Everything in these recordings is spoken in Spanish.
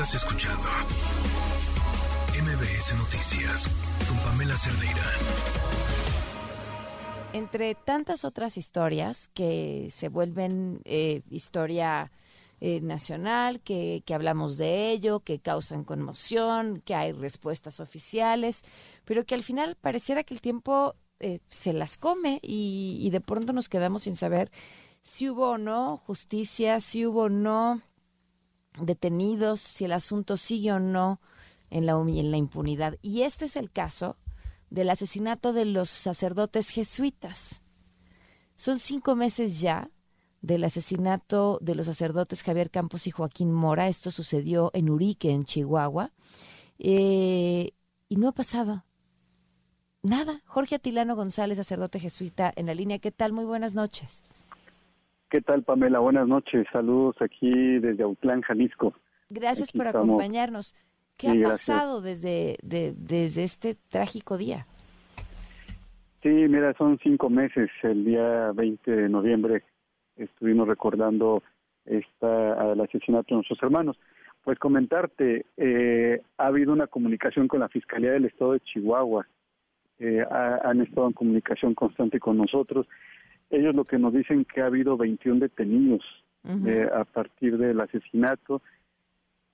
Estás escuchando MBS Noticias con Pamela Cerdeira. Entre tantas otras historias que se vuelven eh, historia eh, nacional, que, que, hablamos de ello, que causan conmoción, que hay respuestas oficiales, pero que al final pareciera que el tiempo eh, se las come y, y, de pronto nos quedamos sin saber si hubo o no justicia, si hubo o no detenidos, si el asunto sigue o no en la, en la impunidad. Y este es el caso del asesinato de los sacerdotes jesuitas. Son cinco meses ya del asesinato de los sacerdotes Javier Campos y Joaquín Mora. Esto sucedió en Urique, en Chihuahua. Eh, y no ha pasado nada. Jorge Atilano González, sacerdote jesuita, en la línea. ¿Qué tal? Muy buenas noches. ¿Qué tal, Pamela? Buenas noches. Saludos aquí desde Autlán, Jalisco. Gracias por acompañarnos. ¿Qué ha pasado desde, de, desde este trágico día? Sí, mira, son cinco meses. El día 20 de noviembre estuvimos recordando esta, el asesinato de nuestros hermanos. Pues comentarte, eh, ha habido una comunicación con la Fiscalía del Estado de Chihuahua. Eh, ha, han estado en comunicación constante con nosotros ellos lo que nos dicen que ha habido 21 detenidos eh, a partir del asesinato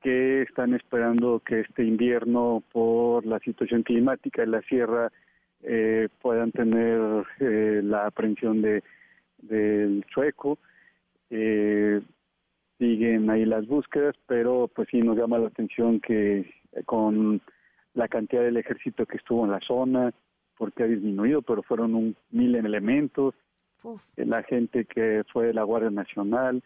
que están esperando que este invierno por la situación climática en la sierra eh, puedan tener eh, la aprehensión de del chueco eh, siguen ahí las búsquedas pero pues sí nos llama la atención que con la cantidad del ejército que estuvo en la zona porque ha disminuido pero fueron un mil elementos la gente que fue de la Guardia Nacional,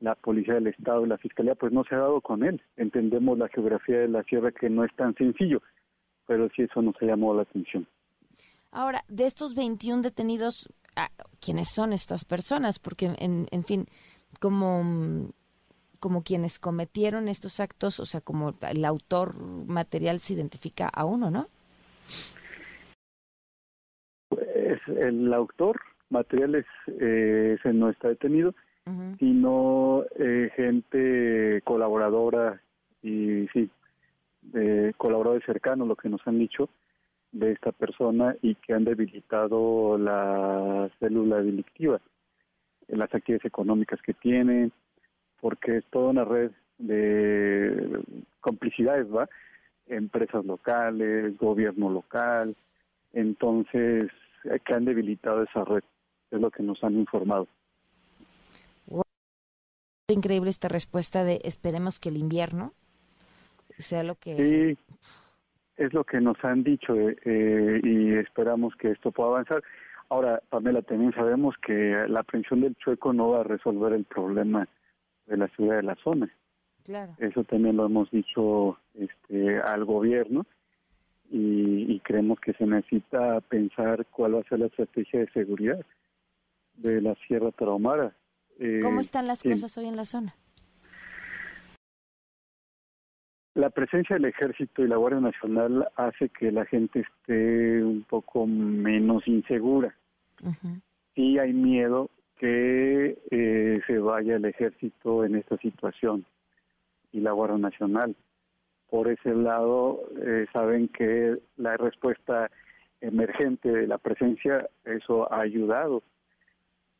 la Policía del Estado y la Fiscalía, pues no se ha dado con él. Entendemos la geografía de la sierra que no es tan sencillo, pero sí eso nos ha llamado la atención. Ahora, de estos 21 detenidos, ah, ¿quiénes son estas personas? Porque, en, en fin, como, como quienes cometieron estos actos, o sea, como el autor material se identifica a uno, ¿no? Pues el autor materiales eh, ese no está detenido, sino eh, gente colaboradora y sí, eh, colaboradores cercanos, lo que nos han dicho de esta persona y que han debilitado la célula delictiva, las actividades económicas que tienen, porque es toda una red de complicidades, ¿va? Empresas locales, gobierno local, entonces que han debilitado esa red es lo que nos han informado. Increíble esta respuesta de esperemos que el invierno sea lo que... Sí, es lo que nos han dicho eh, eh, y esperamos que esto pueda avanzar. Ahora, Pamela, también sabemos que la aprehensión del chueco no va a resolver el problema de la ciudad de la zona. Claro. Eso también lo hemos dicho este, al gobierno y, y creemos que se necesita pensar cuál va a ser la estrategia de seguridad de la Sierra Tarahumara. Eh, ¿Cómo están las cosas hoy en la zona? La presencia del ejército y la Guardia Nacional hace que la gente esté un poco menos insegura. Sí hay miedo que eh, se vaya el ejército en esta situación y la Guardia Nacional. Por ese lado, eh, saben que la respuesta emergente de la presencia, eso ha ayudado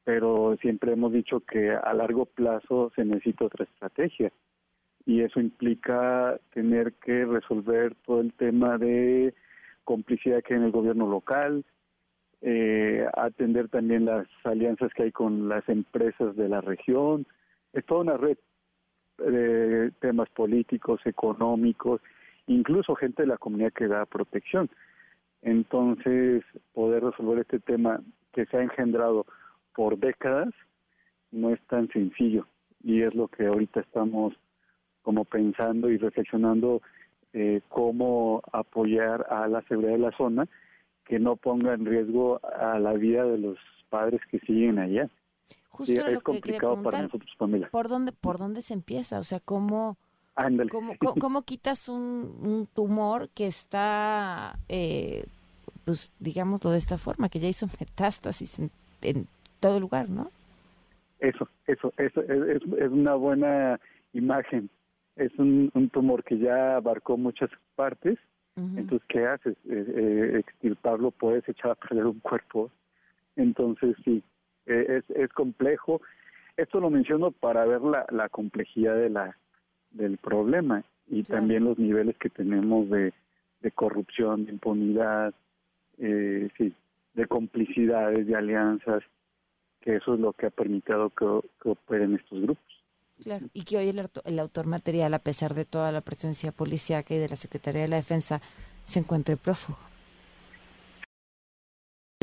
pero siempre hemos dicho que a largo plazo se necesita otra estrategia y eso implica tener que resolver todo el tema de complicidad que hay en el gobierno local, eh, atender también las alianzas que hay con las empresas de la región, es toda una red de temas políticos, económicos, incluso gente de la comunidad que da protección. Entonces, poder resolver este tema que se ha engendrado por décadas no es tan sencillo y es lo que ahorita estamos como pensando y reflexionando eh, cómo apoyar a la seguridad de la zona que no ponga en riesgo a la vida de los padres que siguen allá. Justo es complicado para nosotros, Pamela. ¿Por dónde, por dónde se empieza? O sea, ¿cómo, cómo, cómo, quitas un, un, tumor que está, eh, pues digámoslo de esta forma, que ya hizo metástasis en, en todo lugar, ¿no? Eso, eso, eso es, es una buena imagen. es un, tumor que ya abarcó muchas partes, entonces, ¿qué haces? Eh, eh, extirparlo, puedes echar a perder un cuerpo. Entonces, sí, eh, es, es complejo. Esto lo menciono para ver la, la complejidad de la, del problema y también los niveles que tenemos de, de corrupción, de impunidad, eh, sí, de complicidades, de alianzas, que eso es lo que ha permitido que, que operen estos grupos. Claro, y que hoy el, autor material, a pesar de toda la presencia policíaca y de la Secretaría de la Defensa, se encuentre prófugo.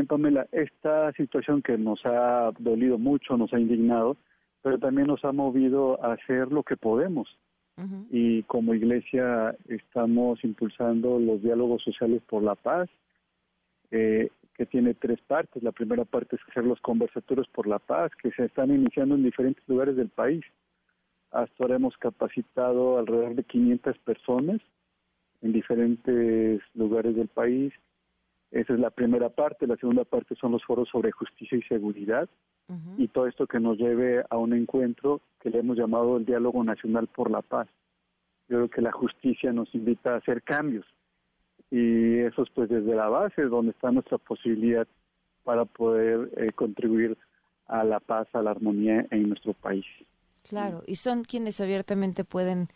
Pamela, esta situación que nos ha dolido mucho, nos ha indignado, pero también nos ha movido a hacer lo que podemos. Y como iglesia estamos impulsando los diálogos sociales por la paz, eh, que tiene tres partes. La primera parte es hacer los conversatorios por la paz, que se están iniciando en diferentes lugares del país. Hasta ahora hemos capacitado alrededor de 500 personas en diferentes lugares del país. Esa es la primera parte. La segunda parte son los foros sobre justicia y seguridad y todo esto que nos lleve a un encuentro que le hemos llamado el Diálogo Nacional por la Paz. Yo creo que la justicia nos invita a hacer cambios y eso es pues desde la base donde está nuestra posibilidad para poder eh, contribuir a la paz, a la armonía en nuestro país. Claro, y son quienes abiertamente pueden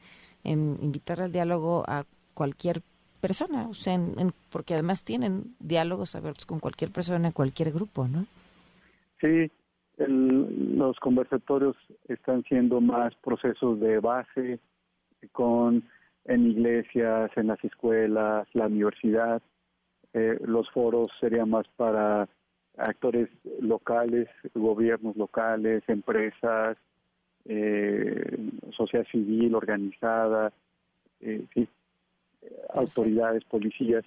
em, invitar al diálogo a cualquier persona, o sea, porque además tienen diálogos abiertos con cualquier persona, cualquier grupo, ¿no? Sí, los conversatorios están siendo más procesos de base con en iglesias, en las escuelas, la universidad. Eh, los foros serían más para actores locales, gobiernos locales, empresas, eh, sociedad civil organizada, eh, autoridades, policías.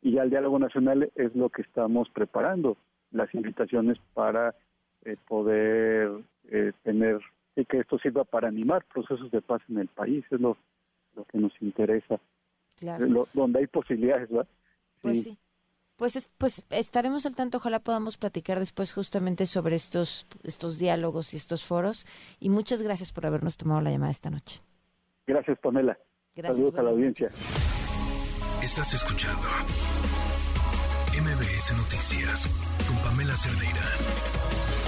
Y ya el diálogo nacional es lo que estamos preparando, las invitaciones para eh, poder eh, tener y que esto sirva para animar procesos de paz en el país, es lo, lo que nos interesa. Claro. donde hay posibilidades, ¿verdad? Pues sí. Pues, pues estaremos al tanto, ojalá podamos platicar después justamente sobre estos, estos diálogos y estos foros. Y muchas gracias por habernos tomado la llamada esta noche. Gracias, Pamela. Gracias, Saludos a la audiencia. Estás escuchando MBS Noticias con Pamela Cerdeira.